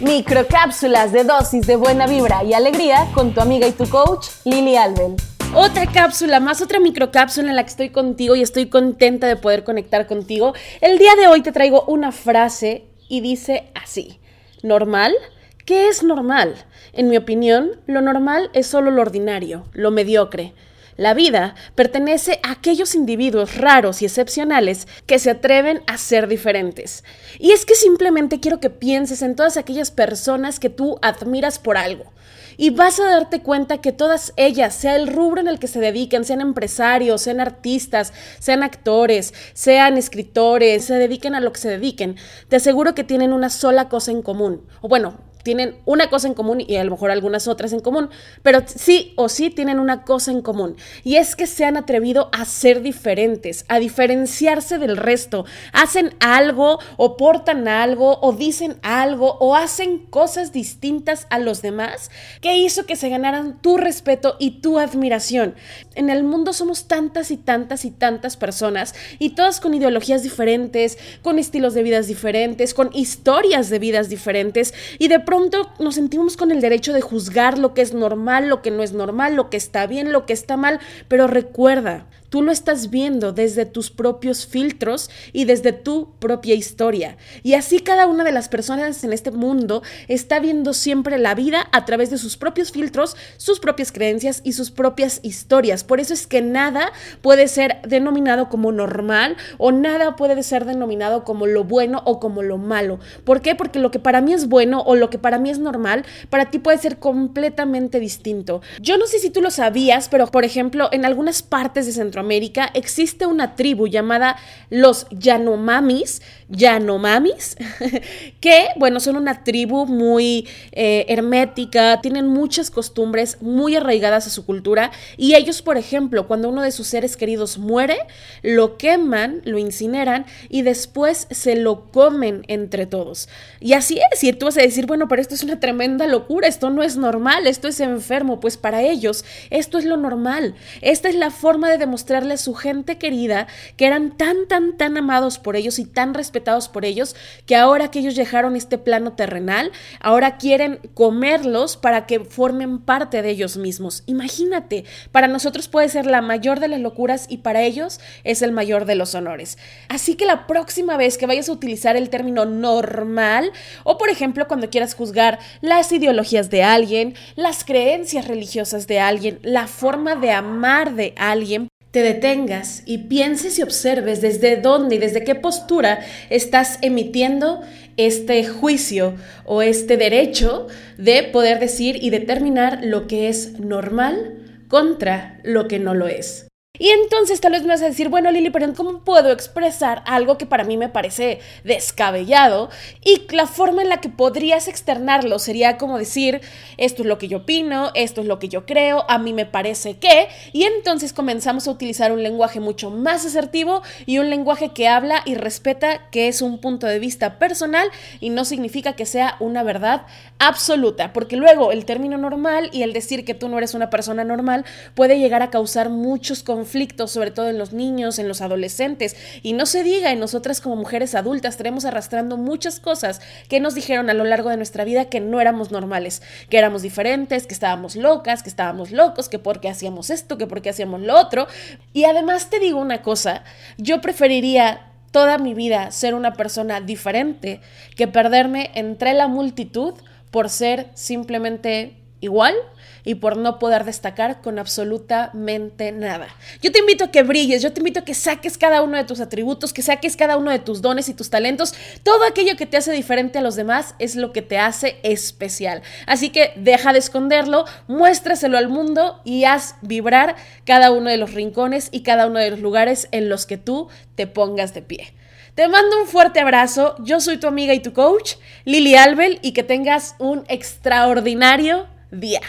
Microcápsulas de dosis de buena vibra y alegría con tu amiga y tu coach, Lili Albel. Otra cápsula más, otra microcápsula en la que estoy contigo y estoy contenta de poder conectar contigo. El día de hoy te traigo una frase y dice así, ¿normal? ¿Qué es normal? En mi opinión, lo normal es solo lo ordinario, lo mediocre. La vida pertenece a aquellos individuos raros y excepcionales que se atreven a ser diferentes. Y es que simplemente quiero que pienses en todas aquellas personas que tú admiras por algo. Y vas a darte cuenta que todas ellas, sea el rubro en el que se dediquen, sean empresarios, sean artistas, sean actores, sean escritores, se dediquen a lo que se dediquen, te aseguro que tienen una sola cosa en común. O bueno, tienen una cosa en común y a lo mejor algunas otras en común, pero sí o sí tienen una cosa en común y es que se han atrevido a ser diferentes, a diferenciarse del resto. Hacen algo o portan algo o dicen algo o hacen cosas distintas a los demás que hizo que se ganaran tu respeto y tu admiración. En el mundo somos tantas y tantas y tantas personas y todas con ideologías diferentes, con estilos de vidas diferentes, con historias de vidas diferentes y de pronto pronto nos sentimos con el derecho de juzgar lo que es normal, lo que no es normal, lo que está bien, lo que está mal, pero recuerda, Tú lo estás viendo desde tus propios filtros y desde tu propia historia. Y así cada una de las personas en este mundo está viendo siempre la vida a través de sus propios filtros, sus propias creencias y sus propias historias. Por eso es que nada puede ser denominado como normal o nada puede ser denominado como lo bueno o como lo malo. ¿Por qué? Porque lo que para mí es bueno o lo que para mí es normal, para ti puede ser completamente distinto. Yo no sé si tú lo sabías, pero por ejemplo, en algunas partes de Centro Existe una tribu llamada los Yanomamis, Yanomamis, que, bueno, son una tribu muy eh, hermética, tienen muchas costumbres muy arraigadas a su cultura y ellos, por ejemplo, cuando uno de sus seres queridos muere, lo queman, lo incineran y después se lo comen entre todos. Y así es, y tú vas a decir, bueno, pero esto es una tremenda locura, esto no es normal, esto es enfermo, pues para ellos esto es lo normal, esta es la forma de demostrar a su gente querida que eran tan, tan, tan amados por ellos y tan respetados por ellos que ahora que ellos llegaron a este plano terrenal, ahora quieren comerlos para que formen parte de ellos mismos. Imagínate, para nosotros puede ser la mayor de las locuras y para ellos es el mayor de los honores. Así que la próxima vez que vayas a utilizar el término normal o por ejemplo cuando quieras juzgar las ideologías de alguien, las creencias religiosas de alguien, la forma de amar de alguien, te detengas y pienses y observes desde dónde y desde qué postura estás emitiendo este juicio o este derecho de poder decir y determinar lo que es normal contra lo que no lo es. Y entonces tal vez me vas a decir, bueno Lili, pero ¿cómo puedo expresar algo que para mí me parece descabellado? Y la forma en la que podrías externarlo sería como decir, esto es lo que yo opino, esto es lo que yo creo, a mí me parece que, y entonces comenzamos a utilizar un lenguaje mucho más asertivo y un lenguaje que habla y respeta que es un punto de vista personal y no significa que sea una verdad absoluta, porque luego el término normal y el decir que tú no eres una persona normal puede llegar a causar muchos conflictos conflictos, sobre todo en los niños, en los adolescentes. Y no se diga, en nosotras como mujeres adultas tenemos arrastrando muchas cosas que nos dijeron a lo largo de nuestra vida que no éramos normales, que éramos diferentes, que estábamos locas, que estábamos locos, que porque hacíamos esto, que porque hacíamos lo otro. Y además te digo una cosa, yo preferiría toda mi vida ser una persona diferente que perderme entre la multitud por ser simplemente igual y por no poder destacar con absolutamente nada. Yo te invito a que brilles, yo te invito a que saques cada uno de tus atributos, que saques cada uno de tus dones y tus talentos. Todo aquello que te hace diferente a los demás es lo que te hace especial. Así que deja de esconderlo, muéstraselo al mundo y haz vibrar cada uno de los rincones y cada uno de los lugares en los que tú te pongas de pie. Te mando un fuerte abrazo, yo soy tu amiga y tu coach, Lili Albel, y que tengas un extraordinario día.